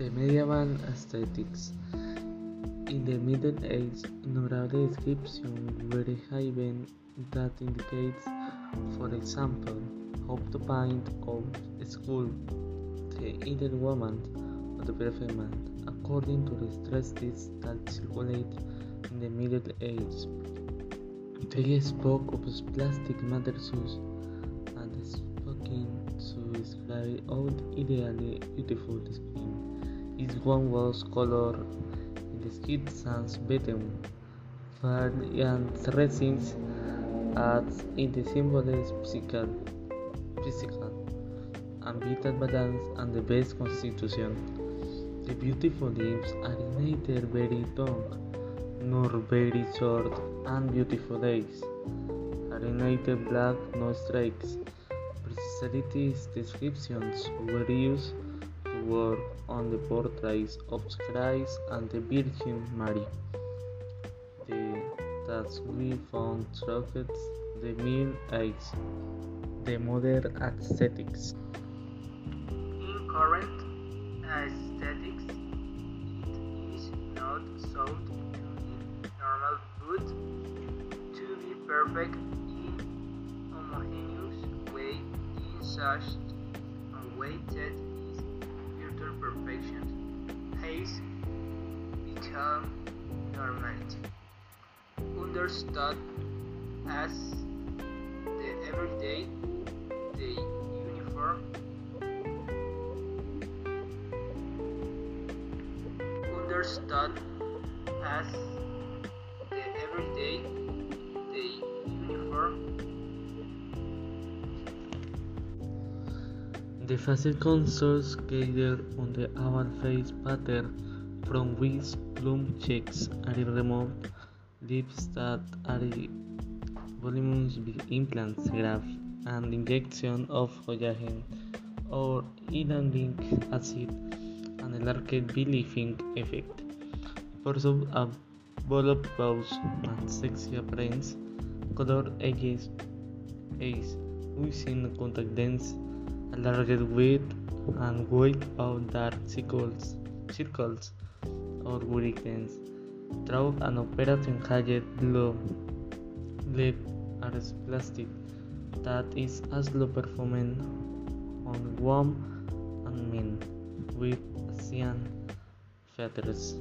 Roman aesthetics. In the Middle Ages, Nora description were given that indicates, for example, how to paint or sculpt the inner woman or the perfect man, according to the strategies that circulated in the Middle Ages. They spoke of plastic matters and spoken to describe how ideally beautiful skin. Each one was colored in the skin sans bedroom, and resins as in the symbol is physical, physical and vital balance and the best constitution. The beautiful lips are neither very long nor very short and beautiful legs are neither black nor stripes. Precisely descriptions were used work on the portraits of Christ and the Virgin Mary. The, that we found throughout the Middle Ages, the modern aesthetics. In current aesthetics, it is not sought to be normal but to be perfect in homogeneous way in such a way that become normality. Understood as the everyday, the uniform, understood as the everyday, The facial contours gather on the oval face pattern from which plump cheeks are removed, lips that are voluminous implants, grafts, and injection of collagen or hyaluronic acid, and a larger relieving effect. Pursuit of bold brows and sexy appearance, color edges, eyes, using contact lens, a larger width and weight of dark circles, circles or hurricanes. Through an operation higher below lip as plastic that is also performing on warm and men with Asian features.